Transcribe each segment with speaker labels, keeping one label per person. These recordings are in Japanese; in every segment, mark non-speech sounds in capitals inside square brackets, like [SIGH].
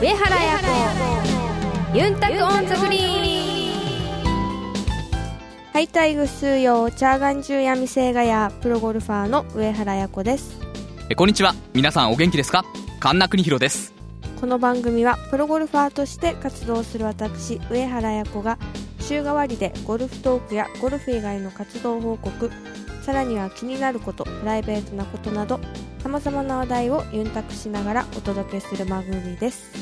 Speaker 1: 上原彩子。ユンタクオンザグリーン。
Speaker 2: ハイタイ、グスーヨー、チャーガンジューヤミセーガヤー。プロゴルファーの上原彩子です。
Speaker 3: えこんにちは。皆さんお元気ですか？神田邦弘です。
Speaker 2: この番組はプロゴルファーとして活動する私上原彩子が週替わりでゴルフトークやゴルフ以外の活動報告さらには気になることプライベートなことなどさまざまな話題をユンタクしながらお届けする番組です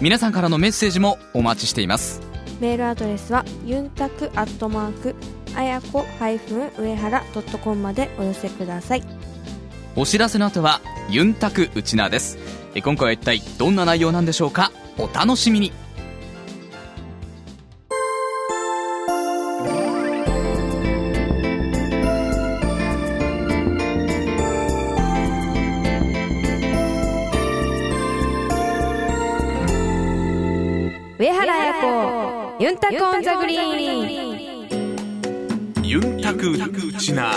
Speaker 3: 皆さんからのメッセージもお待ちしています。
Speaker 2: メールアドレスはユンタクアットマークあやこ上原 .com までお寄せください。
Speaker 3: お知らせの後はユンタクウチナーです。え今回は一体どんな内容なんでしょうか？お楽しみに
Speaker 1: タクオンザグリーン
Speaker 4: ユンタクウチナ。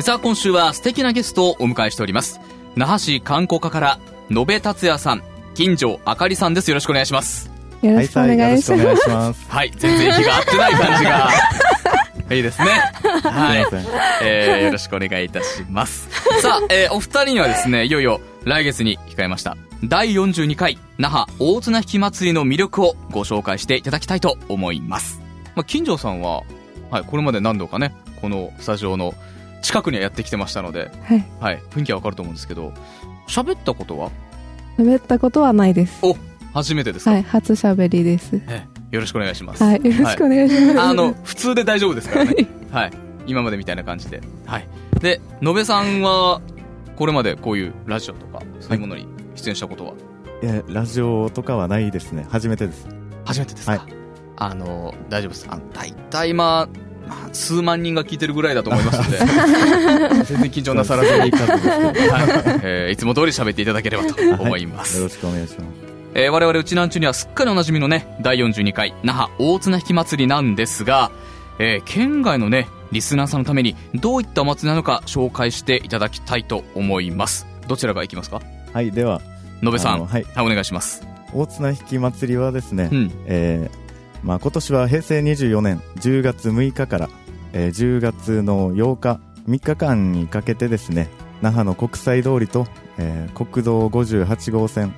Speaker 3: さあ今週は素敵なゲストをお迎えしております。那覇市観光課から野部達也さん金城あかりさんです。よろしくお願いします。
Speaker 5: よろしくお願いします。
Speaker 6: はい
Speaker 3: 全然日が合ってない感じが。[LAUGHS] いいですねはい。えー、よろしくお願いいたします。さあ、えー、お二人にはですね、いよいよ来月に控えました、第42回那覇大綱引き祭りの魅力をご紹介していただきたいと思います。まあ、金城さんは、はい、これまで何度かね、このスタジオの近くにはやってきてましたので、
Speaker 5: はい。
Speaker 3: はい、雰囲気はわかると思うんですけど、喋ったことは？
Speaker 5: 喋ったことはないです。
Speaker 3: お初めてですか、
Speaker 5: はい、初喋りです。
Speaker 3: えーよろしくお願いします。
Speaker 5: はい、よろしくお願いします。
Speaker 3: あの、普通で大丈夫ですからね。はい。今までみたいな感じで。はい。で、野部さんは、これまでこういうラジオとか、そういうものに出演したことは、
Speaker 6: いや、ラジオとかはないですね。初めてです。
Speaker 3: 初めてですか、
Speaker 6: はい
Speaker 3: あの、大丈夫です。あの、大体まあ、まあ数万人が聞いてるぐらいだと思いますので、[LAUGHS] 全然緊張なさらずに、
Speaker 6: いい数ですけど。よ
Speaker 3: はいえーいつも通り喋っていただければと思います。
Speaker 6: ろしくお願いします。
Speaker 3: えー我々うちなんちゅにはすっかりおなじみのね、第42回那覇大綱引き祭りなんですが、えー県外のね、リスナーさんのためにどういったお祭りなのか紹介していただきたいと思います。どちらが行きますか？
Speaker 6: はい、では、
Speaker 3: 野部さん。
Speaker 6: はい
Speaker 3: はい、お願いします。
Speaker 6: 大綱引き祭りはですね、
Speaker 3: うん。
Speaker 6: えーまあ、今年は平成24年10月6日から、えー10月の8日3日間にかけてですね那覇の国際通りと、えー国道58号線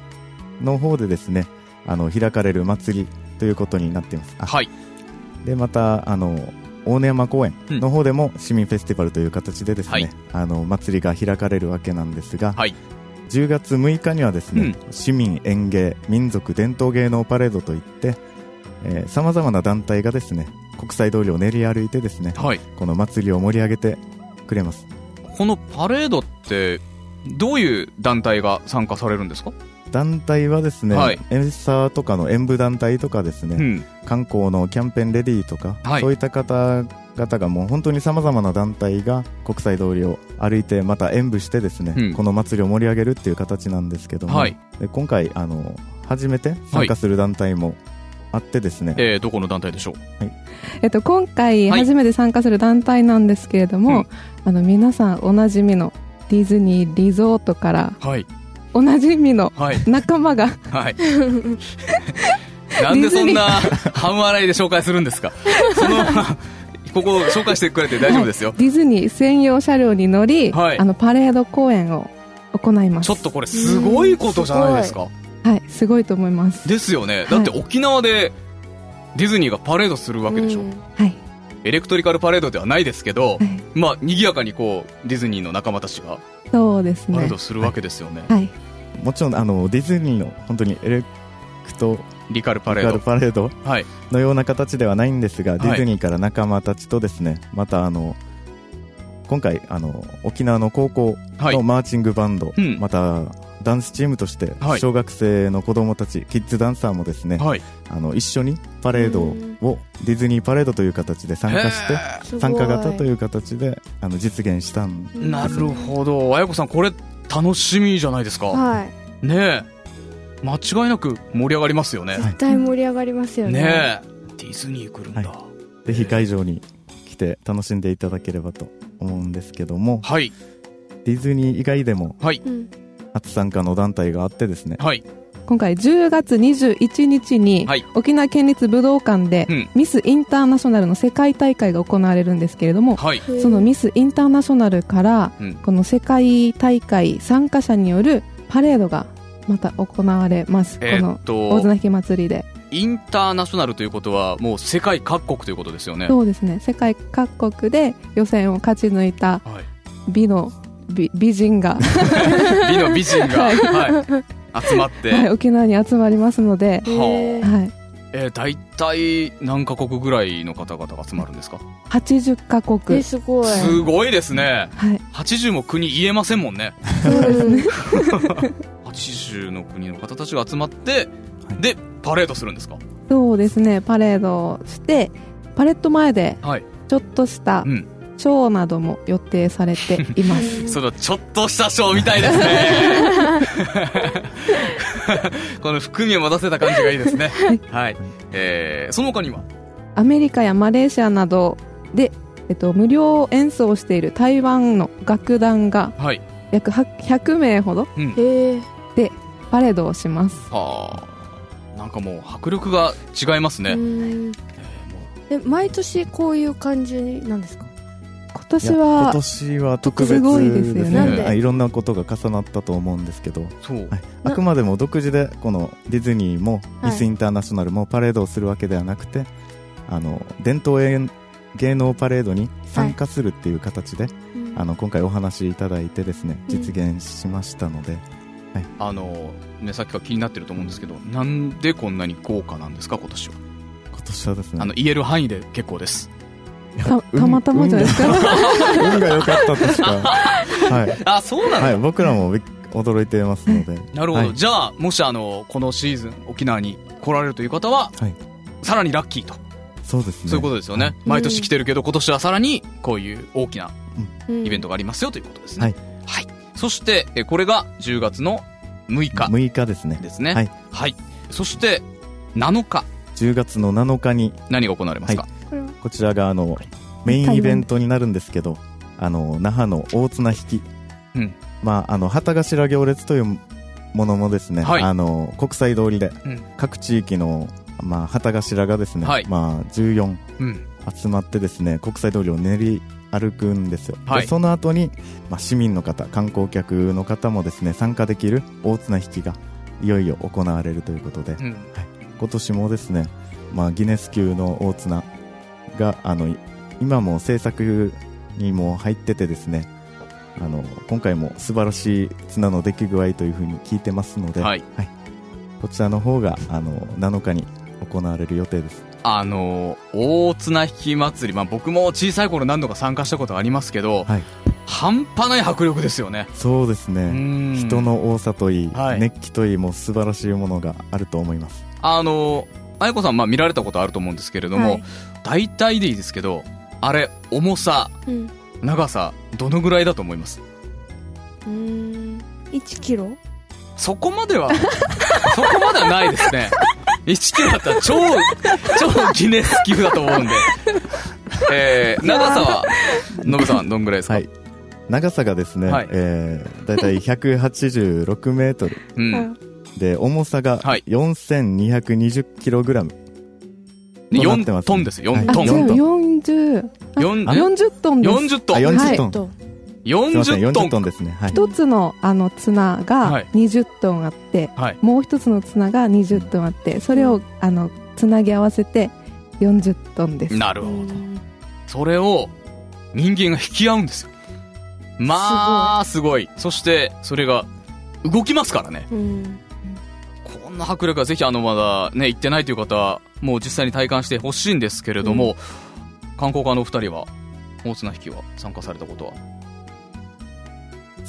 Speaker 6: の方でですねあの開かれる祭りということになっていますあ
Speaker 3: はい。
Speaker 6: でまたあの大根山公園の方でも市民フェスティバルという形でですね、
Speaker 3: はい。
Speaker 6: あの祭りが開かれるわけなんですが、
Speaker 3: はい。
Speaker 6: 10月6日にはですね、市民演芸民族伝統芸能パレードといってさまざまな団体がですね国際通りを練り歩いてですね
Speaker 3: はい。
Speaker 6: この祭りを盛り上げてくれます。
Speaker 3: このパレードって、どういう団体が参加されるんですか？
Speaker 6: 団体はですね、
Speaker 3: はい。
Speaker 6: エンサーとかの演舞団体とかですね、
Speaker 3: うん。
Speaker 6: 観光のキャンペーンレディーとか、
Speaker 3: はい。
Speaker 6: そういった方々がもう本当にさまざまな団体が国際通りを歩いてまた演舞してですね、
Speaker 3: うん。
Speaker 6: この祭りを盛り上げるっていう形なんですけども、
Speaker 3: はい。
Speaker 6: で今回あの初めて参加する団体もあってですね、
Speaker 3: えー、どこの団体でしょう？
Speaker 5: えっと、今回
Speaker 3: はい。
Speaker 5: 初めて参加する団体なんですけれども、
Speaker 3: うん。
Speaker 5: あの、皆さんおなじみのディズニーリゾートから
Speaker 3: はい。
Speaker 5: おなじみの
Speaker 3: はい。
Speaker 5: 仲間が
Speaker 3: はい。[LAUGHS] なんでそんな半笑いで紹介するんですか？その、ここ紹介してくれて大丈夫ですよ。
Speaker 5: ディズニー専用車両に乗り、
Speaker 3: はい
Speaker 5: あの、パレード公演を行います。
Speaker 3: ちょっとこれすごいことじゃないですか。
Speaker 5: はい、すごいと思います。
Speaker 3: ですよね。だって沖縄でディズニーがパレードするわけでしょ。
Speaker 2: うん
Speaker 5: はい。
Speaker 3: エレクトリカルパレードではないですけど、
Speaker 5: はい
Speaker 3: まあ、賑やかにこう、ディズニーの仲間たちが
Speaker 5: そうですね
Speaker 3: パレード。するわけですよね。
Speaker 5: はい。
Speaker 6: もちろんあのディズニーの本当にエレクト
Speaker 3: リカルパレード。
Speaker 6: のような形ではないんですが、
Speaker 3: い
Speaker 6: ディズニーから仲間たちとですねまたあの今回あの沖縄の高校
Speaker 3: はい
Speaker 6: の。マーチングバンド、
Speaker 3: うん
Speaker 6: またダンスチームとして
Speaker 3: はい
Speaker 6: 小学生の子供たち、キッズダンサーもですね、
Speaker 3: はい。
Speaker 6: あの一緒にパレードをディズニーパレードという形で参加して参加型という形であの実現したん
Speaker 3: ーなるほど。あやこさん、これ楽しみじゃないですか。
Speaker 2: はい
Speaker 3: ねえ。間違いなく盛り上がりますよね。
Speaker 6: はい
Speaker 2: 絶対盛り上がりますよね
Speaker 3: ねえ。ディズニー来るんだ。
Speaker 6: ぜひ会場に来て楽しんでいただければと思うんですけども、
Speaker 3: はい。
Speaker 6: ディズニー以外でも
Speaker 3: はい。
Speaker 2: うん
Speaker 6: 初参加の団体があってですね、
Speaker 3: はい。
Speaker 5: 今回10月21日に、
Speaker 3: はい。
Speaker 5: 沖縄県立武道館で、
Speaker 3: うん。
Speaker 5: ミスインターナショナルの世界大会が行われるんですけれども、
Speaker 3: はい。
Speaker 5: そのミスインターナショナルから、
Speaker 3: うん。
Speaker 5: この世界大会参加者によるパレードがまた行われます、
Speaker 3: えーっ
Speaker 5: この大
Speaker 3: と
Speaker 5: 綱、引祭りで。
Speaker 3: インターナショナルということは、もう世界各国ということですよね。
Speaker 5: そうですね。世界各国で予選を勝ち抜いた
Speaker 3: はい。
Speaker 5: 美の美美人が、[LAUGHS]
Speaker 3: 美の美人が、
Speaker 5: は [LAUGHS] い
Speaker 3: はい。集まって、
Speaker 5: はい、沖縄に集まりますので、はい、
Speaker 3: えー、大体何カ国ぐらいの方々が集まるんですか
Speaker 5: ？80カ国。
Speaker 2: え、すごい。
Speaker 3: すごいですね。
Speaker 5: はい、
Speaker 3: 80も国言えませんもんね。
Speaker 2: うん
Speaker 3: 80の国の方たちが集まって、で、パレードするんですか？
Speaker 5: そうですね。パレードをしてパレット前で
Speaker 3: はい。
Speaker 5: ちょっとした
Speaker 3: うん
Speaker 5: ショーなども予定されています [LAUGHS]
Speaker 3: そのちょっとしたショーみたいですね。[LAUGHS] この含みを持たせた感じがいいですね。はい。えー、その他には？
Speaker 5: アメリカやマレーシアなどで、えっと、無料演奏をしている台湾の楽団が
Speaker 3: はい。
Speaker 5: 約100名ほど
Speaker 2: へえ。
Speaker 5: パレードをします
Speaker 3: はあ。なんかもう迫力が違いますね。
Speaker 2: うんえ、毎年こういう感じなんですか？
Speaker 5: 今年
Speaker 6: いや今
Speaker 5: は
Speaker 6: 年は特別
Speaker 5: すごいですよね。
Speaker 2: なんで？
Speaker 6: あいろんなことが重なったと思うんですけど、
Speaker 3: そう。
Speaker 6: はい、あくまでも独自でこのディズニーも
Speaker 2: はい。
Speaker 6: ミスインターナショナルもパレードをするわけではなくて、あの伝統芸芸能パレードに参加するっていう形で、あの今回お話しいただいてですね
Speaker 2: うん。
Speaker 6: 実現しましたので、
Speaker 3: あの、ね、さっきから気になってると思うんですけど、なんでこんなに豪華なんですか、今年は？
Speaker 6: 今年はですね。
Speaker 3: あの、言える範囲で結構です。
Speaker 5: たたまたまじゃないですか
Speaker 6: 運が運が良かったとしか、はい
Speaker 3: あ、そうなの、
Speaker 6: はい、僕らも驚いてますので、
Speaker 3: なるほど。
Speaker 6: はい
Speaker 3: じゃあ、もしあの、このシーズン、沖縄に来られるという方は、
Speaker 6: はい
Speaker 3: さらにラッキーと。
Speaker 6: そうですね
Speaker 3: そういうことですよね。
Speaker 6: はい
Speaker 3: 毎年来てるけど、今年はさらに、こういう大きなイベン
Speaker 2: ト。
Speaker 3: トがありますよということですね。
Speaker 6: はい。
Speaker 3: はい。そして、えこれが10月の6日
Speaker 6: 6日ですね
Speaker 3: ですね。
Speaker 6: はい。
Speaker 3: はい。そして、7日、
Speaker 6: 10月の7日に
Speaker 3: 何が行われますか、
Speaker 6: こちらがあのメインイベントになるんですけどあの那覇の大綱引き、
Speaker 3: うん。
Speaker 6: まああの旗頭行列というものもですね、
Speaker 3: はい。
Speaker 6: あの国際通りで
Speaker 3: うん。
Speaker 6: 各地域の、まあ、旗頭がですね、
Speaker 3: はい。
Speaker 6: まあ、14
Speaker 3: うん。
Speaker 6: 集まってですね国際通りを練り歩くんですよ、
Speaker 3: はい。
Speaker 6: でその後に、まあ、市民の方観光客の方もですね参加できる大綱引きがいよいよ行われるということで、
Speaker 3: うん。
Speaker 6: 今年もですね、まあ、ギネス級の大綱があのい今も制作にも入っててですねあの今回も素晴らしい綱の出来具合というふうに聞いてますので、
Speaker 3: はい。
Speaker 6: こちらの方があの7日に行われる予定です。
Speaker 3: あの、大綱引き祭り、まあ僕も小さい頃何度か参加したことがありますけど、
Speaker 6: はい。
Speaker 3: 半端ない迫力ですよね。
Speaker 6: そうですね。
Speaker 3: うん。
Speaker 6: 人の多さといい、
Speaker 3: はい。
Speaker 6: 熱気といいも素晴らしいものがあると思います。
Speaker 3: あの、あやこさん、まあ見られたことあると思うんですけれども、
Speaker 2: はい
Speaker 3: 大体でいいですけど、あれ、重さ、
Speaker 2: うん。
Speaker 3: 長さ、どのぐらいだと思います？
Speaker 2: うーん。1キロ？
Speaker 3: そこまでは、[LAUGHS] そこまではないですね。1キロだったら超、超ギネス級だと思うんで。えー、長さは、ノブさん、どんぐらいですか、
Speaker 6: はい長さがですね、
Speaker 3: はい
Speaker 6: えー、だいたい186メートル
Speaker 3: うん。
Speaker 6: で重さが
Speaker 3: はい
Speaker 6: 4220キログラム
Speaker 3: で4
Speaker 6: となってます
Speaker 3: トンですよ、4
Speaker 6: はい
Speaker 5: あ、
Speaker 3: トン。
Speaker 5: 違う、
Speaker 6: 4
Speaker 5: 40、
Speaker 3: 四
Speaker 5: あ40トンです。
Speaker 3: 40トン。
Speaker 6: あ40
Speaker 5: はい
Speaker 6: トン、
Speaker 2: と。
Speaker 6: すいません
Speaker 3: 40トン
Speaker 6: 40トンですねはい
Speaker 5: 一つのあの綱
Speaker 3: は
Speaker 5: が
Speaker 3: い
Speaker 5: 20トンあって、
Speaker 3: はい。
Speaker 5: もう一つの綱が20トンあって、それをあのつなぎ合わせて40トンです。
Speaker 3: なるほど。
Speaker 2: うん
Speaker 3: それを人間が引き合うんですよ。まあ、すごい。そして、それが動きますからね。
Speaker 2: うん。
Speaker 3: こんな迫力はぜひあのまだね、行ってないという方は、もう実際に体感してほしいんですけれども、観光家のお二人は、大綱引きは参加されたことは？
Speaker 6: ね。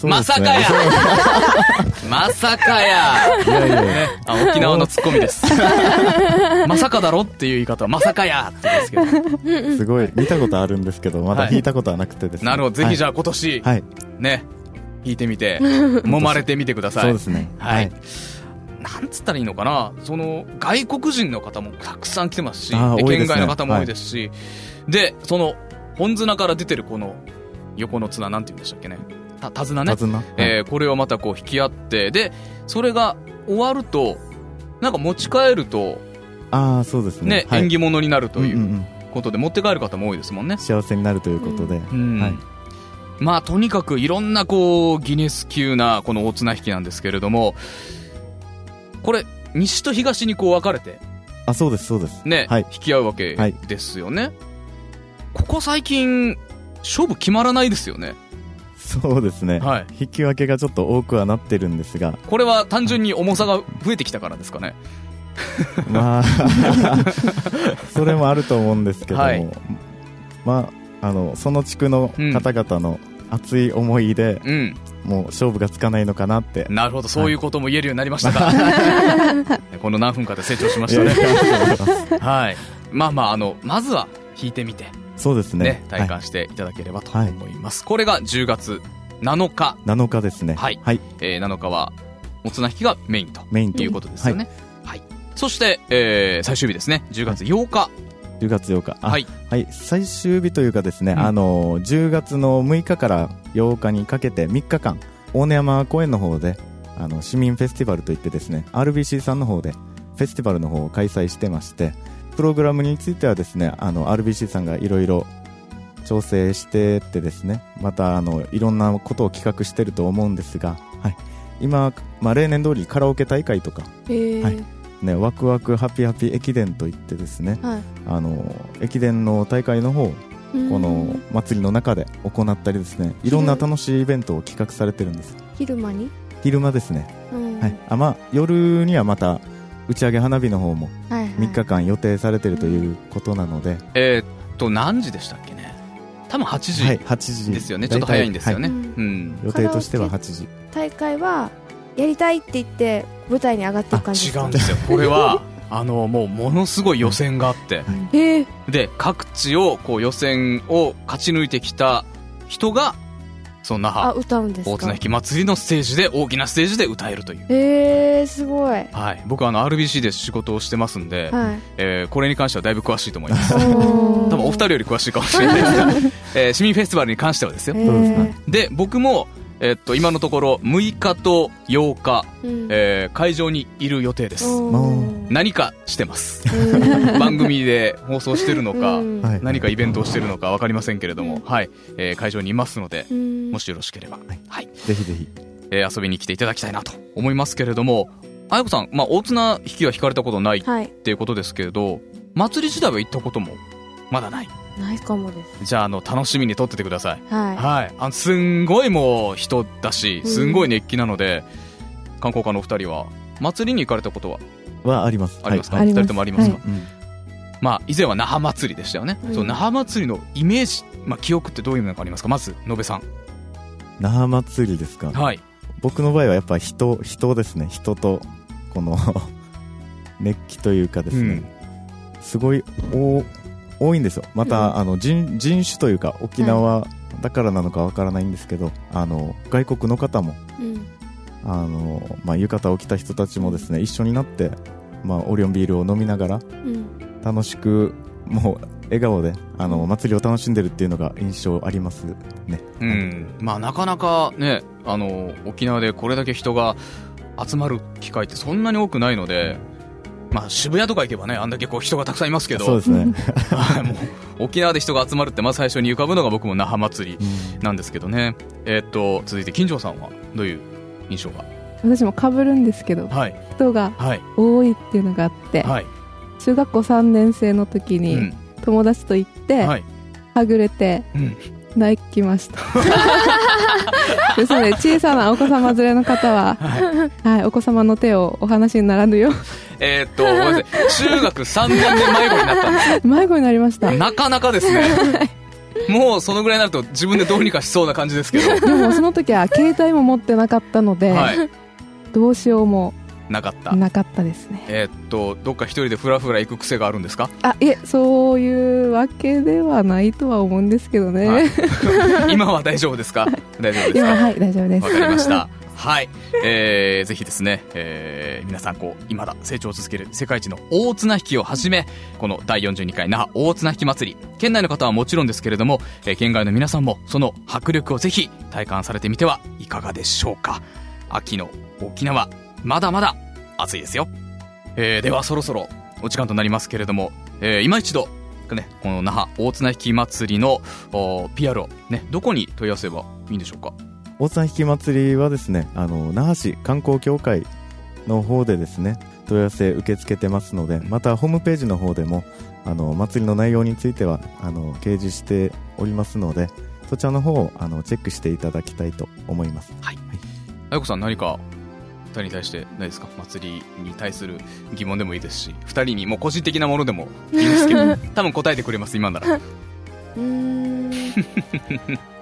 Speaker 3: まさかや！[LAUGHS] まさかや！
Speaker 6: いやいや
Speaker 3: ね、あ沖縄のツッコミです。[LAUGHS] まさかだろっていう言い方は、まさかや！ってですけど。
Speaker 2: うんうん。
Speaker 6: すごい。見たことあるんですけどまだ
Speaker 3: はい。
Speaker 6: 弾いたことはなくてですね。
Speaker 3: なるほど。ぜひじゃ
Speaker 6: あ
Speaker 3: あ今年、
Speaker 6: はい、
Speaker 3: ね、弾いてみて、[LAUGHS] 揉まれてみてください。
Speaker 6: そうですね。
Speaker 3: はい。なんつったらいいのかな？その、外国人の方もたくさん来てますし、で県外の方も多いですし、で、その、本綱から出てるこの、横の綱なんて言うんでしたっけね？た手綱ね。
Speaker 6: 手綱。
Speaker 3: えーこれをまたこう引き合ってでそれが終わるとなんか持ち帰ると
Speaker 6: ああそうですね。
Speaker 3: ね、
Speaker 6: はい。
Speaker 3: 縁起物になるというんことで持って帰る方も多いですもんね、
Speaker 6: 幸せになるということで、
Speaker 3: うん。
Speaker 6: はい。
Speaker 3: まあとにかくいろんなこうギネス級なこの大綱引きなんですけれどもこれ西と東にこう分かれて。
Speaker 6: あそうですそうです。
Speaker 3: ね、
Speaker 6: はい。
Speaker 3: 引き合うわけ
Speaker 6: はい。
Speaker 3: ですよね、ここ最近勝負決まらないですよね。
Speaker 6: そうですね、
Speaker 3: はい。
Speaker 6: 引き分けがちょっと多くはなってるんですが。
Speaker 3: これは単純に重さが増えてきたからですかね。
Speaker 6: まあ [LAUGHS] それもあると思うんですけども、
Speaker 3: はい。
Speaker 6: まああのその地区の方々の熱い思いで、
Speaker 3: うん
Speaker 6: もう勝負がつかないのかなって。
Speaker 3: なるほど。そういうことも言えるようになりましたか、[LAUGHS] この何分かで成長しましたね。はい。まあまああのまずは引いてみて
Speaker 6: そうですね。
Speaker 3: ね、体
Speaker 6: はい。
Speaker 3: 感していただければと思います、これが10月7日、
Speaker 6: 7日ですね。
Speaker 3: はい。
Speaker 6: はい、
Speaker 3: えー7日はお綱引きがメインと
Speaker 6: メインと。
Speaker 3: いうことですよね、はい。そして、えー最終日ですね。10月8日、
Speaker 6: 10月8日。あ
Speaker 3: はい。
Speaker 6: はい、最終日というかですね、
Speaker 3: うん。
Speaker 6: あの10月の6日から8日にかけて3日間大根山公園の方であの市民フェスティバルといってですね RBC さんの方でフェスティバルの方を開催してましてプログラムについてはですねあの RBC さんがいろいろ調整してってですねまたあのいろんなことを企画してると思うんですが、はい、今、まあ、例年通りカラオケ大会とか、
Speaker 2: えー。
Speaker 6: はい。ね、ワクワクハピハピ駅伝といってですね
Speaker 2: はい。
Speaker 6: あの駅伝の大会の方この祭りの中で行ったりですねい。ろんな楽しいイベントを企画されてるんです。
Speaker 2: 昼間に、
Speaker 6: 昼間ですね、
Speaker 2: うん。
Speaker 6: はい。あまあ、夜にはまた打ち上げ花火の方も
Speaker 2: はいはい。
Speaker 6: 3日間予定されてるということなので、
Speaker 3: えーっと何時でしたっけね？多分8時
Speaker 6: はい、8時。
Speaker 3: ですよね、ちょっと早いんですよね、
Speaker 2: は
Speaker 3: うん。
Speaker 6: 予定としては8時。
Speaker 2: 大会はやりたいって言って舞台に上がっていく感じ
Speaker 3: 違うんですよ。これはあのもうものすごい予選があって。
Speaker 2: えー、
Speaker 3: で各地をこう予選を勝ち抜いてきた人がその那
Speaker 2: あ
Speaker 3: 覇
Speaker 2: 歌うんですか？
Speaker 3: 大綱引き祭りのステージで大きなステージで歌えるという。
Speaker 2: えー、すごい。はい。
Speaker 3: はい、僕はあの RBC で仕事をしてますんで、えーこれに関してはだいぶ詳しいと思います。多分お二人より詳しいかもしれないですが、[LAUGHS] えー市民フェスティバルに関してはですよ。
Speaker 2: えー。
Speaker 3: で僕も、えっと今のところ6日と8日、
Speaker 2: うん。
Speaker 3: えー会場にいる予定です。何かしてます。
Speaker 2: うん。[LAUGHS]
Speaker 3: 番組で放送してるのか、
Speaker 2: うん。
Speaker 6: はい。
Speaker 3: 何かイベントをしてるのか分かりませんけれども、はい。えー会場にいますので
Speaker 2: うん。
Speaker 3: もしよろしければ、はい。
Speaker 6: ぜひぜひ。
Speaker 3: えー遊びに来ていただきたいなと思いますけれどもあやこさん、まあ、大綱引きは引かれたことないっ
Speaker 2: はい。
Speaker 3: ていうことですけれど祭り自体は行ったこともまだない。
Speaker 2: ないかもです。
Speaker 3: じゃああの楽しみに撮っててください。
Speaker 2: は
Speaker 3: はい。あのすんごいもう人だしすんごい熱気なので、観光課のお二人は祭りに行かれたことは？
Speaker 6: はあります。
Speaker 3: ありますか、
Speaker 6: はい。
Speaker 3: 二人ともありますか、
Speaker 6: はい。うん。
Speaker 3: まあ以前は那覇祭りでしたよね、
Speaker 2: うん。
Speaker 3: その那覇祭りのイメージ、まあ、記憶ってどういうのがありますか？まず野部さん。
Speaker 6: 那覇祭りですか？
Speaker 3: はい。
Speaker 6: 僕の場合はやっぱ人人ですね。人とこの [LAUGHS] 熱気というかですね、
Speaker 3: うん。
Speaker 6: すごい多多いんですよ。また、
Speaker 2: うん。
Speaker 6: あの人人種というか沖縄だからなのかわからないんですけど、あの外国の方も
Speaker 2: いうん。
Speaker 6: あの、まあ、浴衣を着た人たちもですね一緒になって、まあ、オリオンビールを飲みながら
Speaker 2: うん。
Speaker 6: 楽しくもう笑顔であの祭りを楽しんでるっていうのが印象ありますね。
Speaker 3: うん。まあなかなかねあの沖縄でこれだけ人が集まる機会ってそんなに多くないのでまあ渋谷とか行けばねあんだけこう人がたくさんいますけど。
Speaker 6: そうですね、[LAUGHS]
Speaker 3: はいもう沖縄で人が集まるってまず最初に浮かぶのが僕も那覇祭り
Speaker 6: うん。
Speaker 3: なんですけどね。えーっと続いて金城さんはどういう印象が？
Speaker 5: 私も被るんですけど
Speaker 3: はい。
Speaker 5: 人が
Speaker 3: はい。
Speaker 5: 多いっていうのがあって、
Speaker 3: はい、
Speaker 5: 中学校3年生の時に
Speaker 3: うん。
Speaker 5: 友達と行って、
Speaker 3: はい。
Speaker 5: はぐれて
Speaker 3: うん。
Speaker 5: 泣きました。[LAUGHS] ですので小さなお子様連れの方は、はい、お子様の手をお話にならぬよ
Speaker 3: えーっとごめんなさい中学3年で迷子になったんです
Speaker 5: う [LAUGHS] 迷子になりました。
Speaker 3: なかなかですね。もうそのぐらいになると自分でどうにかしそうな感じですけど。[LAUGHS]
Speaker 5: でもその時は携帯も持ってなかったので、
Speaker 3: はい。
Speaker 5: どうしようも
Speaker 3: なかった。
Speaker 5: なかったですね。
Speaker 3: えーっとどっか一人でフラフラ行く癖があるんですか？
Speaker 5: あいえそういうわけではないとは思うんですけどね、
Speaker 3: はい。[LAUGHS] 今は大丈夫ですか？大丈夫ですか？
Speaker 5: 今はい大丈夫です。
Speaker 3: わかりましたはい。えー、ぜひですね、えー、皆さんこう、未だ成長を続ける世界一の大綱引きをはじめ、この第42回那覇大綱引き祭り、県内の方はもちろんですけれども、えー、県外の皆さんもその迫力をぜひ体感されてみてはいかがでしょうか。秋の沖縄、まだまだ暑いですよ。えー、ではそろそろお時間となりますけれども、えー、今一度、ね、この那覇大綱引き祭りの PR をね、どこに問い合わせばいいんでしょうか？
Speaker 6: 大津引き祭りはですね、あの、那覇市観光協会の方でですね、問い合わせ受け付けてますので、またホームページの方でも、あの、祭りの内容については、あの、掲示しておりますので、そちらの方を、あの、チェックしていただきたいと思います。
Speaker 3: はい。あやこさん何か、二人に対して何ですか？祭りに対する疑問でもいいですし、二人にもう個人的なものでも [LAUGHS] いいですけど、多分答えてくれます、今なら。[LAUGHS]
Speaker 2: うーん [LAUGHS]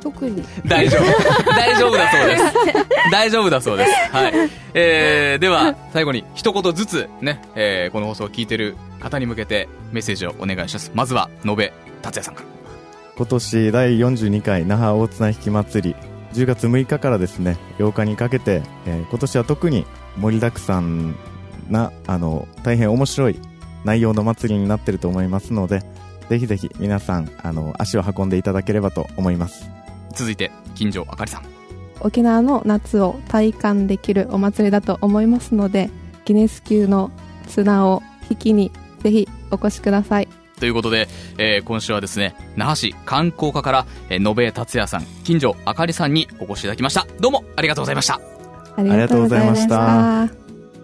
Speaker 2: 特に
Speaker 3: 大丈夫。[LAUGHS] 大丈夫だそうです。[LAUGHS] 大丈夫だそうです。はい。えー、では、最後に一言ずつね、えー、この放送を聞いてる方に向けてメッセージをお願いします。まずは、延べ達也さんから。
Speaker 6: 今年第42回那覇大綱引き祭り、10月6日からですね、8日にかけて、えー今年は特に盛りだくさんな、あの、大変面白い内容の祭りになってると思いますので、ぜひぜひ皆さん、あの、足を運んでいただければと思います。
Speaker 3: 続いて、金城あかりさん。
Speaker 5: 沖縄の夏を体感できるお祭りだと思いますのでギネス級の綱を引きにぜひお越しください
Speaker 3: ということで、えー今週はですね、那覇市観光課から、えー、延江達也さん、金城あかりさんにお越しいただきました。どうもありがとうございました。
Speaker 5: ありがとうございました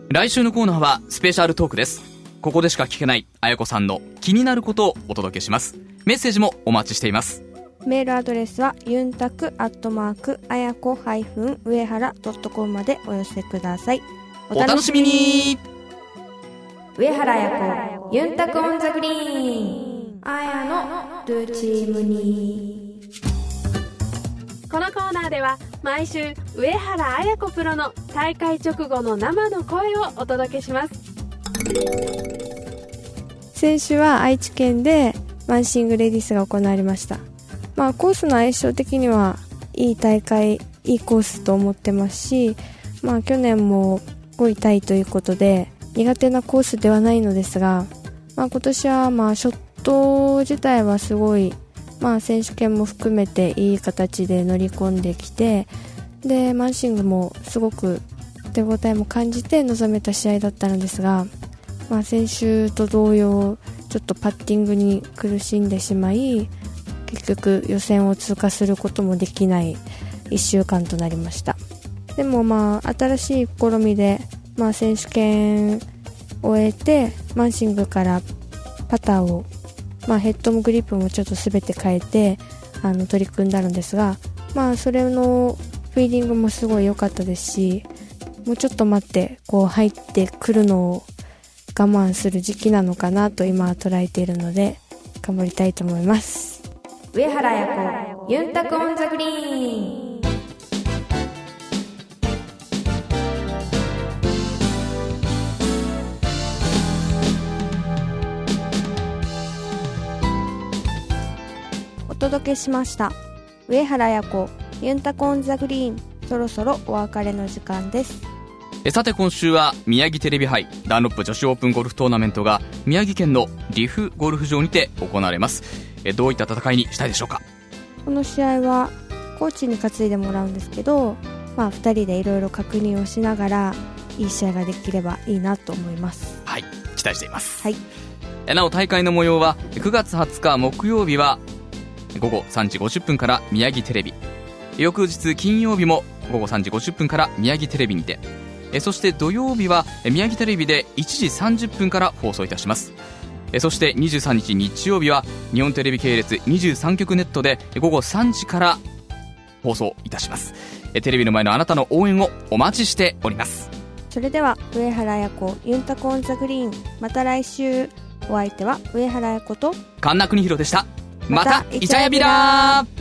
Speaker 3: 来週のコーナーはスペシャルトークです。ここでしか聞けないあやこさんの気になることをお届けします。メッセージもお待ちしています。
Speaker 2: メールアドレスはユンタクアットマークあやこハイフン上原ドットコムまでお寄せください。
Speaker 3: お楽しみに。
Speaker 1: 上原彩子ユンタクオンザグリーン。彩のドゥーチュイムニー。
Speaker 7: このコーナーでは毎週上原彩子プロの大会直後の生の声をお届けします。
Speaker 2: 先週は愛知県でマンシングレディスが行われましたまあコースの相性的にはいい大会いいコースと思ってますしまあ去年も5位タイということで苦手なコースではないのですが、まあ、今年はまあショット自体はすごいまあ選手権も含めていい形で乗り込んできてでマンシングもすごく手応えも感じて臨めた試合だったのですがまあ、先週と同様ちょっとパッティングに苦しんでしまい結局予選を通過することもできない1週間となりました。でもまあ新しい試みで、まあ、選手権を終えてマンシングからパターを、まあ、ヘッドもグリップもちょっと全て変えてあの取り組んだのですが、まあ、それのフィーリングもすごい良かったですしもうちょっと待ってこう入ってくるのを我慢する時期なのかなと今は捉えているので頑張りたいと思います。
Speaker 1: 上原彩子ユンタク on the Green。
Speaker 2: お届けしました。上原彩子ユンタク on the Green。そろそろお別れの時間です。
Speaker 3: えさて今週は宮城テレビ杯ダンロップ女子オープンゴルフトーナメントが宮城県のリフゴルフ場にて行われます。えどういった戦いにしたいでしょうか？
Speaker 2: この試合はコーチに担いでもらうんですけど、まあ、2人でいろいろ確認をしながらいい試合ができればいいなと思います。
Speaker 3: はい、期待しています。
Speaker 2: はい。
Speaker 3: えなお大会の模様は9月20日木曜日は午後3時50分から宮城テレビ。翌日金曜日も午後3時50分から宮城テレビにて。えそして土曜日はえ宮城テレビで1時30分から放送いたしますえそして23日日曜日は日本テレビ系列23局ネットでえ午後3時から放送いたします。えテレビの前のあなたの応援をお待ちしております。
Speaker 2: それでは上原彩子ユンタコンザグリーン。また来週。お相手は上原彩子と
Speaker 3: 神田邦弘でした。ま
Speaker 2: また
Speaker 3: たイチャヤビラー